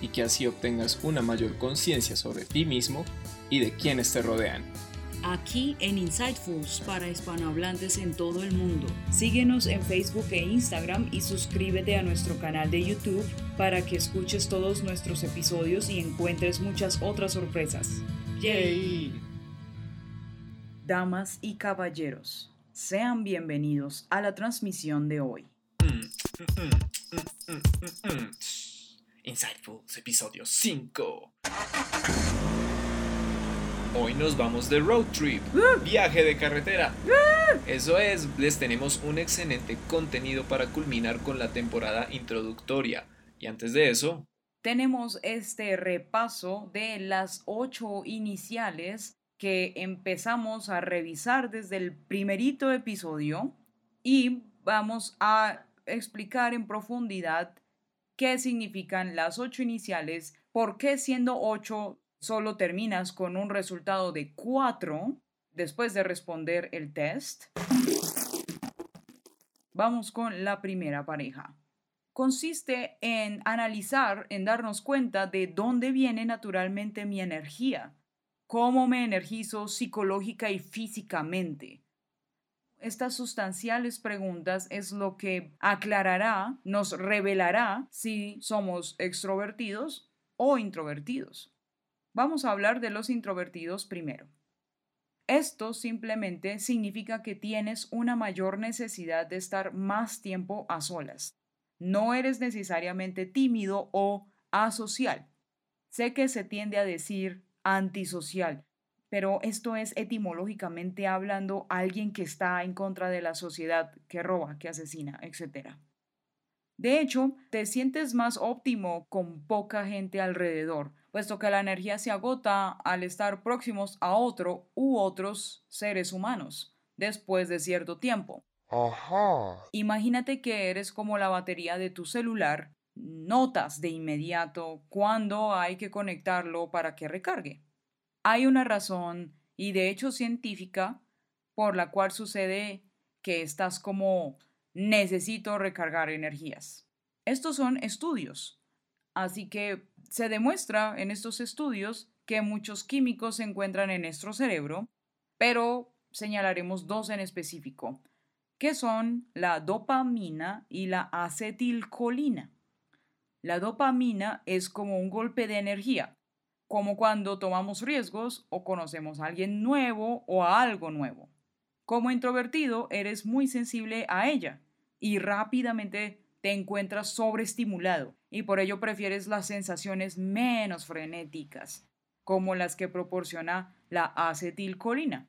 y que así obtengas una mayor conciencia sobre ti mismo y de quienes te rodean. Aquí en Insightfuls para hispanohablantes en todo el mundo. Síguenos en Facebook e Instagram y suscríbete a nuestro canal de YouTube para que escuches todos nuestros episodios y encuentres muchas otras sorpresas. ¡Yay! Damas y caballeros, sean bienvenidos a la transmisión de hoy. Insightfuls, episodio 5. Hoy nos vamos de road trip, viaje de carretera. Eso es, les tenemos un excelente contenido para culminar con la temporada introductoria. Y antes de eso, tenemos este repaso de las ocho iniciales que empezamos a revisar desde el primerito episodio y vamos a explicar en profundidad qué significan las ocho iniciales, por qué siendo ocho solo terminas con un resultado de 4 después de responder el test. Vamos con la primera pareja. Consiste en analizar, en darnos cuenta de dónde viene naturalmente mi energía, cómo me energizo psicológica y físicamente. Estas sustanciales preguntas es lo que aclarará, nos revelará si somos extrovertidos o introvertidos. Vamos a hablar de los introvertidos primero. Esto simplemente significa que tienes una mayor necesidad de estar más tiempo a solas. No eres necesariamente tímido o asocial. Sé que se tiende a decir antisocial, pero esto es etimológicamente hablando alguien que está en contra de la sociedad, que roba, que asesina, etc. De hecho, te sientes más óptimo con poca gente alrededor, puesto que la energía se agota al estar próximos a otro u otros seres humanos después de cierto tiempo. Imagínate que eres como la batería de tu celular, notas de inmediato cuándo hay que conectarlo para que recargue. Hay una razón, y de hecho científica, por la cual sucede que estás como necesito recargar energías. Estos son estudios, así que se demuestra en estos estudios que muchos químicos se encuentran en nuestro cerebro, pero señalaremos dos en específico, que son la dopamina y la acetilcolina. La dopamina es como un golpe de energía, como cuando tomamos riesgos o conocemos a alguien nuevo o a algo nuevo. Como introvertido eres muy sensible a ella y rápidamente te encuentras sobreestimulado y por ello prefieres las sensaciones menos frenéticas, como las que proporciona la acetilcolina.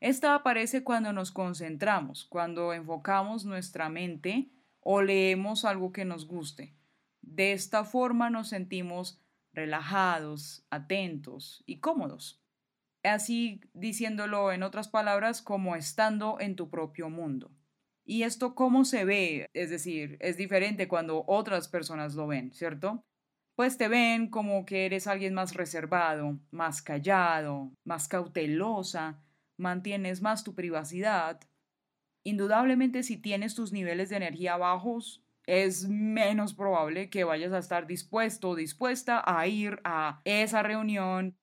Esta aparece cuando nos concentramos, cuando enfocamos nuestra mente o leemos algo que nos guste. De esta forma nos sentimos relajados, atentos y cómodos. Así diciéndolo en otras palabras, como estando en tu propio mundo. ¿Y esto cómo se ve? Es decir, es diferente cuando otras personas lo ven, ¿cierto? Pues te ven como que eres alguien más reservado, más callado, más cautelosa, mantienes más tu privacidad. Indudablemente si tienes tus niveles de energía bajos, es menos probable que vayas a estar dispuesto o dispuesta a ir a esa reunión.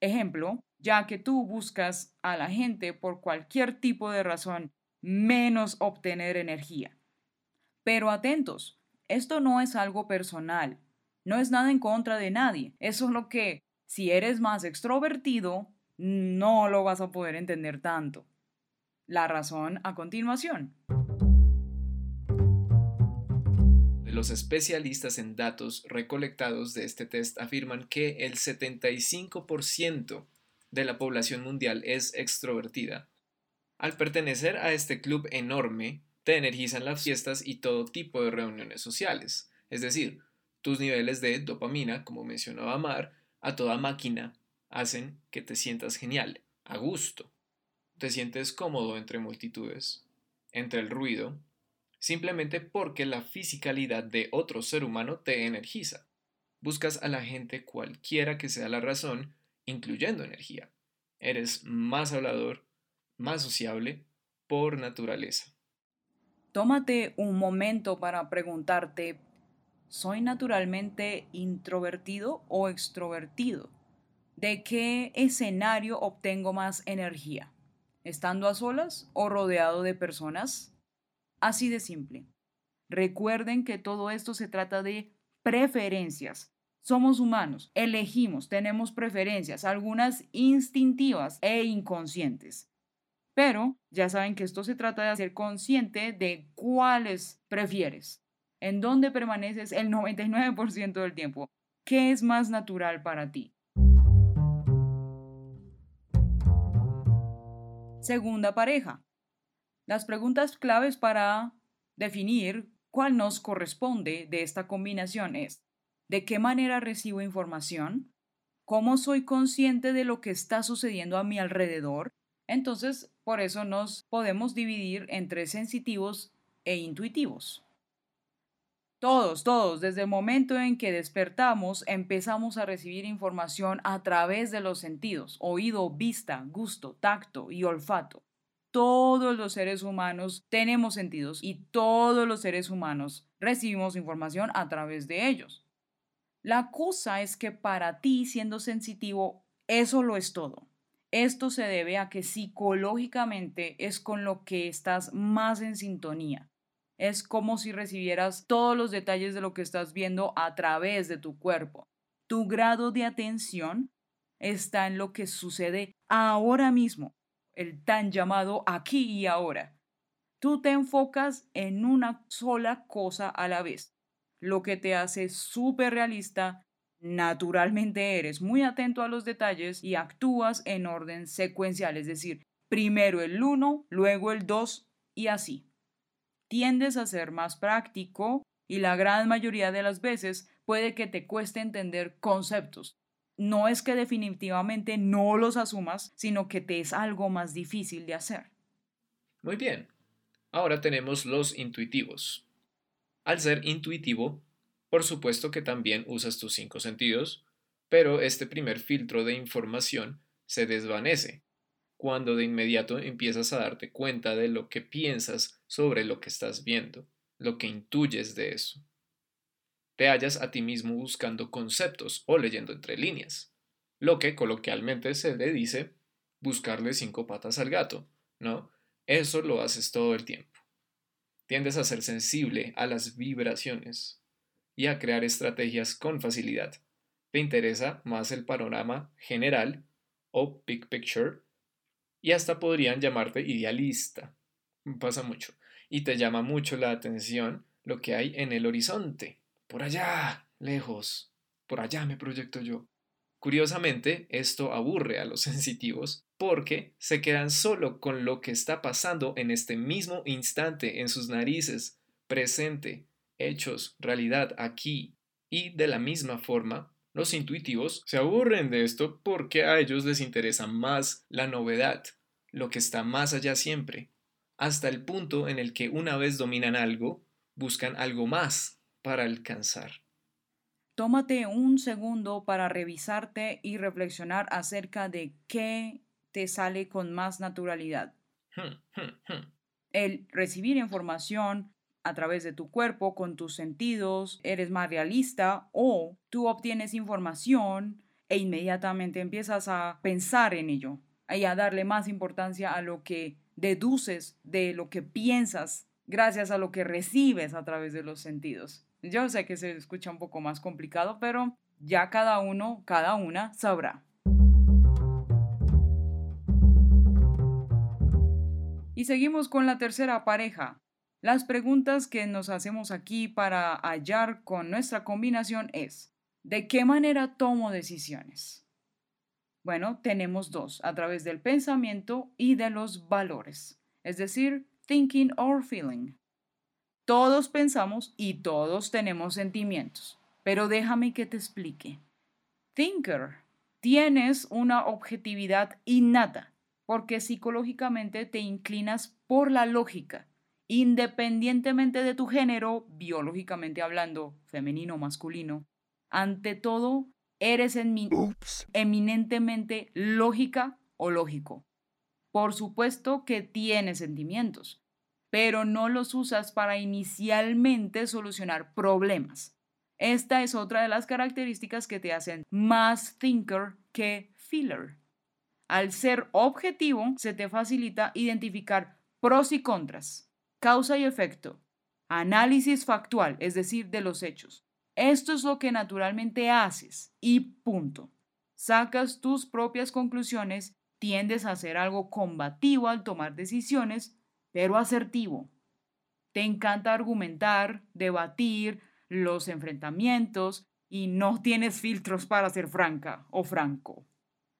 Ejemplo, ya que tú buscas a la gente por cualquier tipo de razón menos obtener energía. Pero atentos, esto no es algo personal, no es nada en contra de nadie, eso es lo que, si eres más extrovertido, no lo vas a poder entender tanto. La razón a continuación. Los especialistas en datos recolectados de este test afirman que el 75% de la población mundial es extrovertida al pertenecer a este club enorme, te energizan las fiestas y todo tipo de reuniones sociales, es decir, tus niveles de dopamina, como mencionaba Mar, a toda máquina hacen que te sientas genial, a gusto. Te sientes cómodo entre multitudes, entre el ruido, simplemente porque la fisicalidad de otro ser humano te energiza. Buscas a la gente cualquiera que sea la razón, incluyendo energía. Eres más hablador, más sociable por naturaleza. Tómate un momento para preguntarte, ¿soy naturalmente introvertido o extrovertido? ¿De qué escenario obtengo más energía? ¿Estando a solas o rodeado de personas? Así de simple. Recuerden que todo esto se trata de preferencias. Somos humanos, elegimos, tenemos preferencias, algunas instintivas e inconscientes. Pero ya saben que esto se trata de ser consciente de cuáles prefieres, en dónde permaneces el 99% del tiempo, qué es más natural para ti. Segunda pareja. Las preguntas claves para definir cuál nos corresponde de esta combinación es, ¿de qué manera recibo información? ¿Cómo soy consciente de lo que está sucediendo a mi alrededor? Entonces, por eso nos podemos dividir entre sensitivos e intuitivos. Todos, todos, desde el momento en que despertamos, empezamos a recibir información a través de los sentidos, oído, vista, gusto, tacto y olfato. Todos los seres humanos tenemos sentidos y todos los seres humanos recibimos información a través de ellos. La cosa es que para ti, siendo sensitivo, eso lo es todo. Esto se debe a que psicológicamente es con lo que estás más en sintonía. Es como si recibieras todos los detalles de lo que estás viendo a través de tu cuerpo. Tu grado de atención está en lo que sucede ahora mismo, el tan llamado aquí y ahora. Tú te enfocas en una sola cosa a la vez, lo que te hace súper realista. Naturalmente eres muy atento a los detalles y actúas en orden secuencial, es decir, primero el 1, luego el 2 y así tiendes a ser más práctico y la gran mayoría de las veces puede que te cueste entender conceptos. No es que definitivamente no los asumas, sino que te es algo más difícil de hacer. Muy bien. Ahora tenemos los intuitivos. Al ser intuitivo, por supuesto que también usas tus cinco sentidos, pero este primer filtro de información se desvanece cuando de inmediato empiezas a darte cuenta de lo que piensas sobre lo que estás viendo, lo que intuyes de eso. Te hallas a ti mismo buscando conceptos o leyendo entre líneas, lo que coloquialmente se le dice buscarle cinco patas al gato, ¿no? Eso lo haces todo el tiempo. Tiendes a ser sensible a las vibraciones y a crear estrategias con facilidad. Te interesa más el panorama general o big picture y hasta podrían llamarte idealista. Pasa mucho. Y te llama mucho la atención lo que hay en el horizonte. Por allá, lejos. Por allá me proyecto yo. Curiosamente, esto aburre a los sensitivos porque se quedan solo con lo que está pasando en este mismo instante en sus narices, presente, hechos, realidad aquí. Y de la misma forma, los intuitivos se aburren de esto porque a ellos les interesa más la novedad, lo que está más allá siempre, hasta el punto en el que una vez dominan algo, buscan algo más para alcanzar. Tómate un segundo para revisarte y reflexionar acerca de qué te sale con más naturalidad. Hmm, hmm, hmm. El recibir información, a través de tu cuerpo, con tus sentidos, eres más realista o tú obtienes información e inmediatamente empiezas a pensar en ello y a darle más importancia a lo que deduces de lo que piensas gracias a lo que recibes a través de los sentidos. Yo sé que se escucha un poco más complicado, pero ya cada uno, cada una sabrá. Y seguimos con la tercera pareja, las preguntas que nos hacemos aquí para hallar con nuestra combinación es, ¿de qué manera tomo decisiones? Bueno, tenemos dos, a través del pensamiento y de los valores, es decir, thinking or feeling. Todos pensamos y todos tenemos sentimientos, pero déjame que te explique. Thinker Tienes una objetividad innata porque psicológicamente te inclinas por la lógica, independientemente de tu género, biológicamente hablando, femenino o masculino. Ante todo, eres eminentemente lógica o lógico. Por supuesto que tienes sentimientos, pero no los usas para inicialmente solucionar problemas. Esta es otra de las características que te hacen más thinker que feeler. Al ser objetivo, se te facilita identificar pros y contras, causa y efecto, análisis factual, es decir, de los hechos. Esto es lo que naturalmente haces y punto. Sacas tus propias conclusiones tiendes a ser algo combativo al tomar decisiones, pero asertivo. Te encanta argumentar, debatir, los enfrentamientos y no tienes filtros para ser franca o franco.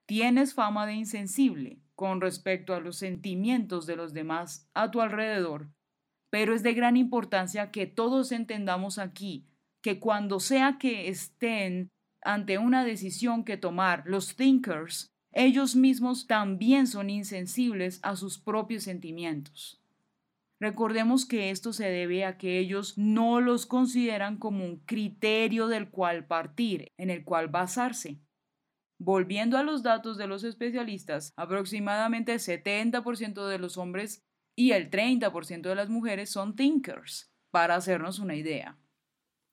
Tienes fama de insensible con respecto a los sentimientos de los demás a tu alrededor, pero es de gran importancia que todos entendamos aquí que cuando sea que estén ante una decisión que tomar los thinkers, ellos mismos también son insensibles a sus propios sentimientos. Recordemos que esto se debe a que ellos no los consideran como un criterio del cual partir, en el cual basarse. Volviendo a los datos de los especialistas, aproximadamente el 70% de los hombres y el 30% de las mujeres son thinkers, para hacernos una idea.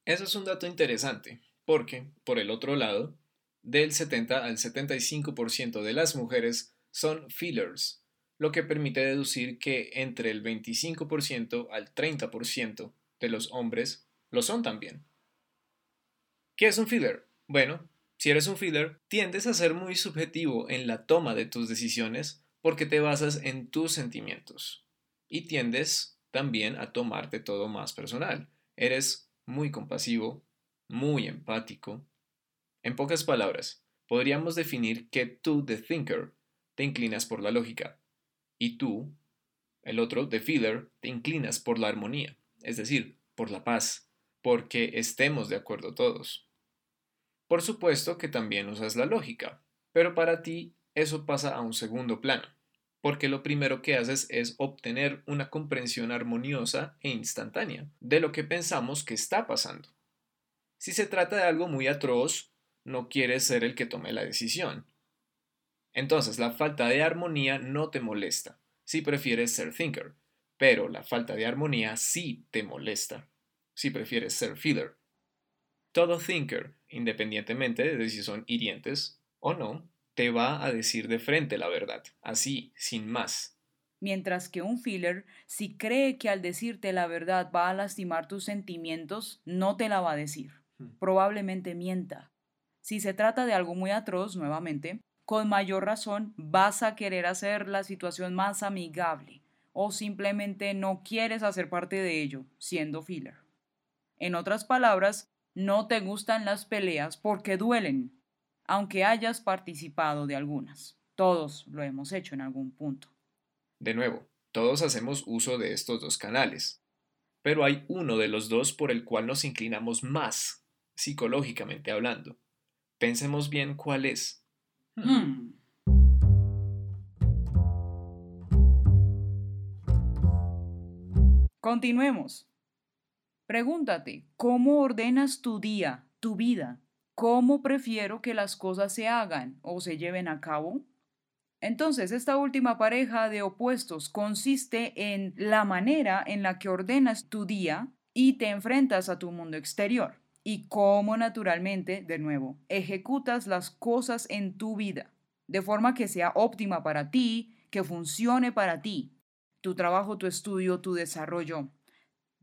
Eso es un dato interesante, porque, por el otro lado, del 70 al 75% de las mujeres son feelers, lo que permite deducir que entre el 25% al 30% de los hombres lo son también. ¿Qué es un feeler? Bueno, si eres un feeler, tiendes a ser muy subjetivo en la toma de tus decisiones porque te basas en tus sentimientos y tiendes también a tomarte todo más personal. Eres muy compasivo, muy empático, en pocas palabras, podríamos definir que tú, the thinker, te inclinas por la lógica y tú, el otro, the feeler, te inclinas por la armonía, es decir, por la paz, porque estemos de acuerdo todos. Por supuesto que también usas la lógica, pero para ti eso pasa a un segundo plano, porque lo primero que haces es obtener una comprensión armoniosa e instantánea de lo que pensamos que está pasando. Si se trata de algo muy atroz, no quieres ser el que tome la decisión. Entonces, la falta de armonía no te molesta, si prefieres ser thinker, pero la falta de armonía sí te molesta, si prefieres ser feeler. Todo thinker, independientemente de si son hirientes o no, te va a decir de frente la verdad, así, sin más. Mientras que un feeler, si cree que al decirte la verdad va a lastimar tus sentimientos, no te la va a decir. Hmm. Probablemente mienta. Si se trata de algo muy atroz, nuevamente, con mayor razón vas a querer hacer la situación más amigable o simplemente no quieres hacer parte de ello, siendo filler. En otras palabras, no te gustan las peleas porque duelen, aunque hayas participado de algunas. Todos lo hemos hecho en algún punto. De nuevo, todos hacemos uso de estos dos canales, pero hay uno de los dos por el cual nos inclinamos más, psicológicamente hablando. Pensemos bien cuál es. Hmm. Continuemos. Pregúntate, ¿cómo ordenas tu día, tu vida? ¿Cómo prefiero que las cosas se hagan o se lleven a cabo? Entonces, esta última pareja de opuestos consiste en la manera en la que ordenas tu día y te enfrentas a tu mundo exterior y cómo naturalmente, de nuevo, ejecutas las cosas en tu vida, de forma que sea óptima para ti, que funcione para ti, tu trabajo, tu estudio, tu desarrollo,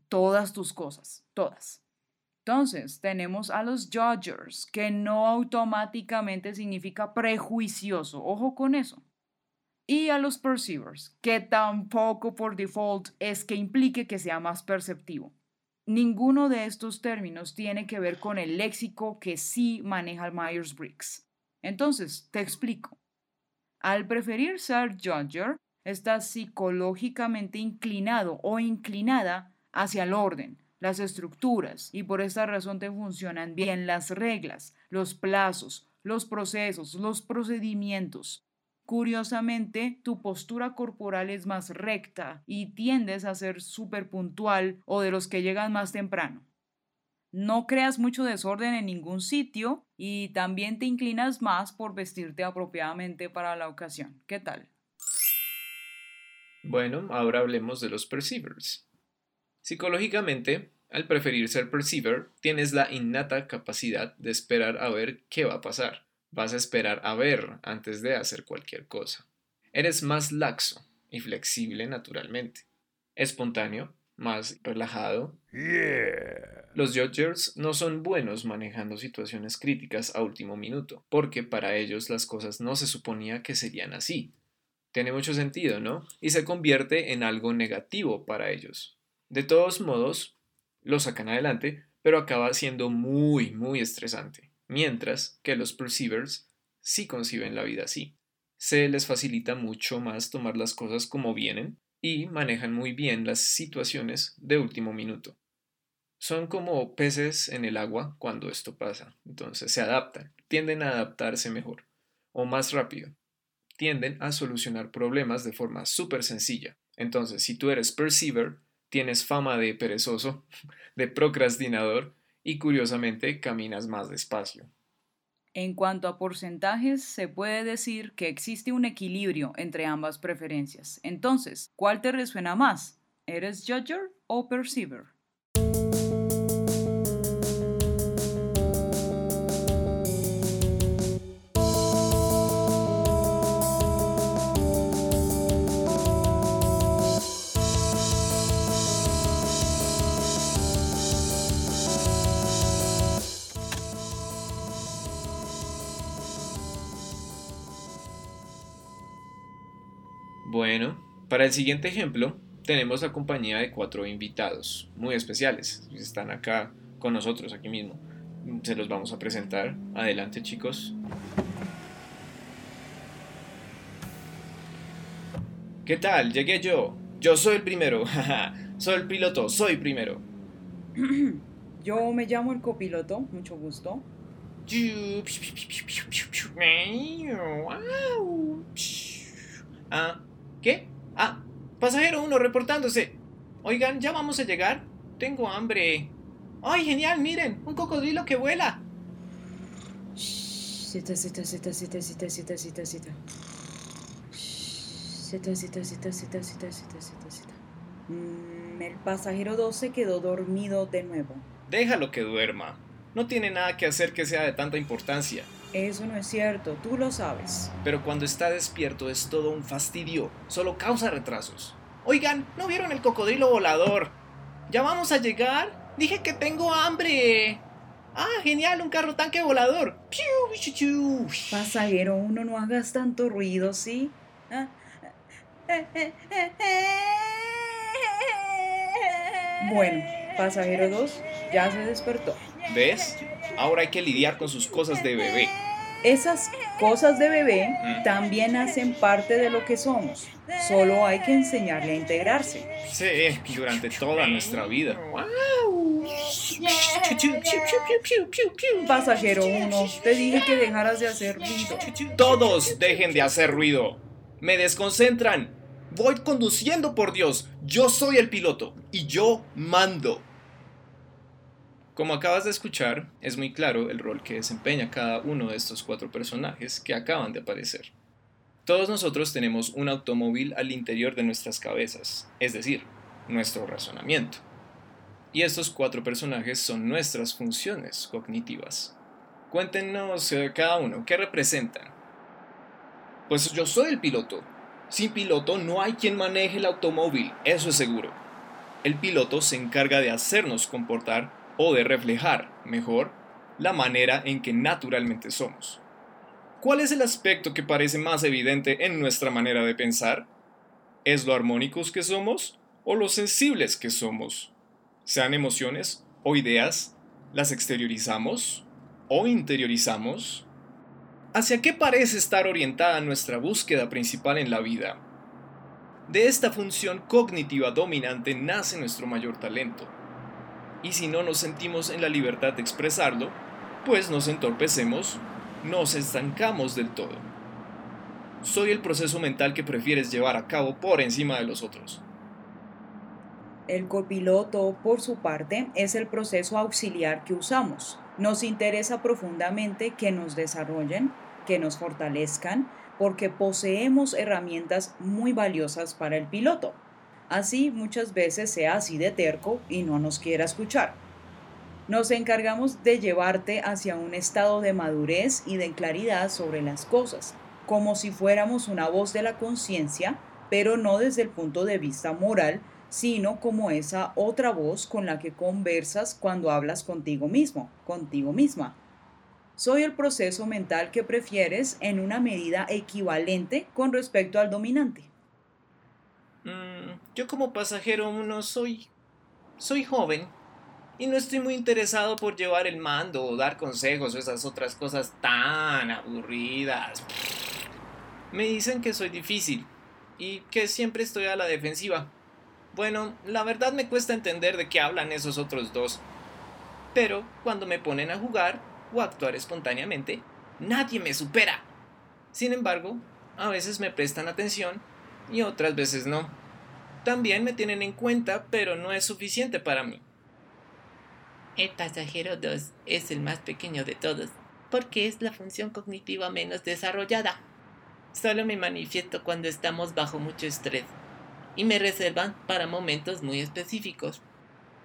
todas tus cosas, todas. Entonces, tenemos a los judgers, que no automáticamente significa prejuicioso, ojo con eso. Y a los perceivers, que tampoco por default es que implique que sea más perceptivo. Ninguno de estos términos tiene que ver con el léxico que sí maneja Myers-Briggs. Entonces, te explico. Al preferir ser judger, estás psicológicamente inclinado o inclinada hacia el orden, las estructuras, y por esta razón te funcionan bien las reglas, los plazos, los procesos, los procedimientos. Curiosamente, tu postura corporal es más recta y tiendes a ser súper puntual o de los que llegan más temprano. No creas mucho desorden en ningún sitio y también te inclinas más por vestirte apropiadamente para la ocasión. ¿Qué tal? Bueno, ahora hablemos de los perceivers. Psicológicamente, al preferir ser perceiver, tienes la innata capacidad de esperar a ver qué va a pasar. Vas a esperar a ver antes de hacer cualquier cosa. Eres más laxo y flexible naturalmente. Espontáneo, más relajado. Los judgers no son buenos manejando situaciones críticas a último minuto, porque para ellos las cosas no se suponía que serían así. Tiene mucho sentido, ¿no? Y se convierte en algo negativo para ellos. De todos modos, lo sacan adelante, pero acaba siendo muy, muy estresante. Mientras que los perceivers sí conciben la vida así. Se les facilita mucho más tomar las cosas como vienen y manejan muy bien las situaciones de último minuto. Son como peces en el agua cuando esto pasa, entonces se adaptan, tienden a adaptarse mejor o más rápido, tienden a solucionar problemas de forma súper sencilla. Entonces, si tú eres perceiver, tienes fama de perezoso, de procrastinador y curiosamente caminas más despacio. En cuanto a porcentajes, se puede decir que existe un equilibrio entre ambas preferencias. Entonces, ¿cuál te resuena más? ¿Eres judger o perceiver? Para el siguiente ejemplo tenemos la compañía de cuatro invitados muy especiales. Están acá con nosotros, aquí mismo. Se los vamos a presentar. Adelante chicos. ¿Qué tal? Llegué yo. Yo soy el primero. soy el piloto, soy primero. Yo me llamo el copiloto, mucho gusto. Ah, ¿Qué? Ah, pasajero uno reportándose. Oigan, ¿ya vamos a llegar? Tengo hambre. ¡Ay, genial! Miren, un cocodrilo que vuela. Cita, cita, cita, cita, cita, cita, cita, cita. Cita, cita, cita, cita, cita, cita, cita, cita. el pasajero 2 se quedó dormido de nuevo. Déjalo que duerma. No tiene nada que hacer que sea de tanta importancia. Eso no es cierto, tú lo sabes. Pero cuando está despierto es todo un fastidio, solo causa retrasos. Oigan, ¿no vieron el cocodrilo volador? ¿Ya vamos a llegar? Dije que tengo hambre. Ah, genial, un carro tanque volador. Pasajero uno, no hagas tanto ruido, ¿sí? Bueno, pasajero 2 ya se despertó. ¿Ves? Ahora hay que lidiar con sus cosas de bebé. Esas cosas de bebé mm. también hacen parte de lo que somos. Solo hay que enseñarle a integrarse. Sí, durante toda nuestra vida. Pasajero 1, te dije que dejaras de hacer ruido. Todos dejen de hacer ruido. Me desconcentran. Voy conduciendo, por Dios. Yo soy el piloto y yo mando. Como acabas de escuchar, es muy claro el rol que desempeña cada uno de estos cuatro personajes que acaban de aparecer. Todos nosotros tenemos un automóvil al interior de nuestras cabezas, es decir, nuestro razonamiento. Y estos cuatro personajes son nuestras funciones cognitivas. Cuéntenos eh, cada uno, ¿qué representan? Pues yo soy el piloto. Sin piloto no hay quien maneje el automóvil, eso es seguro. El piloto se encarga de hacernos comportar o de reflejar, mejor, la manera en que naturalmente somos. ¿Cuál es el aspecto que parece más evidente en nuestra manera de pensar? ¿Es lo armónicos que somos o lo sensibles que somos? Sean emociones o ideas, ¿las exteriorizamos o interiorizamos? ¿Hacia qué parece estar orientada nuestra búsqueda principal en la vida? De esta función cognitiva dominante nace nuestro mayor talento, y si no nos sentimos en la libertad de expresarlo, pues nos entorpecemos nos estancamos del todo. Soy el proceso mental que prefieres llevar a cabo por encima de los otros. El copiloto, por su parte, es el proceso auxiliar que usamos. Nos interesa profundamente que nos desarrollen, que nos fortalezcan, porque poseemos herramientas muy valiosas para el piloto. Así muchas veces sea así de terco y no nos quiera escuchar. Nos encargamos de llevarte hacia un estado de madurez y de claridad sobre las cosas, como si fuéramos una voz de la conciencia, pero no desde el punto de vista moral, sino como esa otra voz con la que conversas cuando hablas contigo mismo, contigo misma. Soy el proceso mental que prefieres en una medida equivalente con respecto al dominante. Yo como pasajero no soy... soy joven y no estoy muy interesado por llevar el mando o dar consejos o esas otras cosas tan aburridas. Me dicen que soy difícil y que siempre estoy a la defensiva. Bueno, la verdad me cuesta entender de qué hablan esos otros dos. Pero cuando me ponen a jugar o a actuar espontáneamente, nadie me supera. Sin embargo, a veces me prestan atención y otras veces no. También me tienen en cuenta, pero no es suficiente para mí. El pasajero 2 es el más pequeño de todos, porque es la función cognitiva menos desarrollada. Solo me manifiesto cuando estamos bajo mucho estrés y me reservan para momentos muy específicos.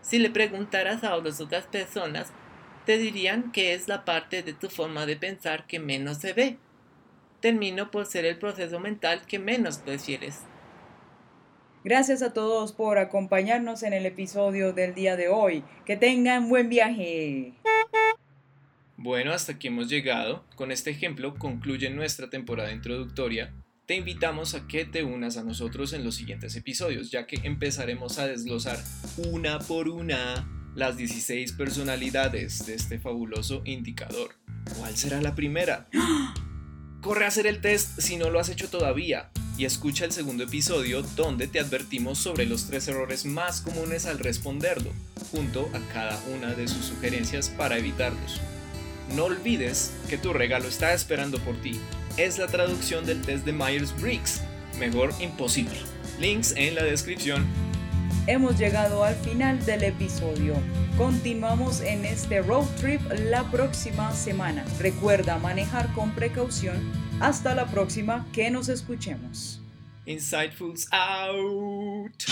Si le preguntaras a otras personas, te dirían que es la parte de tu forma de pensar que menos se ve. Termino por ser el proceso mental que menos prefieres. Gracias a todos por acompañarnos en el episodio del día de hoy. Que tengan buen viaje. Bueno, hasta aquí hemos llegado. Con este ejemplo concluye nuestra temporada introductoria te invitamos a que te unas a nosotros en los siguientes episodios, ya que empezaremos a desglosar una por una las 16 personalidades de este fabuloso indicador. ¿Cuál será la primera? Corre a hacer el test si no lo has hecho todavía y escucha el segundo episodio donde te advertimos sobre los tres errores más comunes al responderlo, junto a cada una de sus sugerencias para evitarlos. No olvides que tu regalo está esperando por ti es la traducción del test de Myers-Briggs. Mejor imposible. Links en la descripción. Hemos llegado al final del episodio. Continuamos en este road trip la próxima semana. Recuerda manejar con precaución. Hasta la próxima que nos escuchemos. Insightfuls out.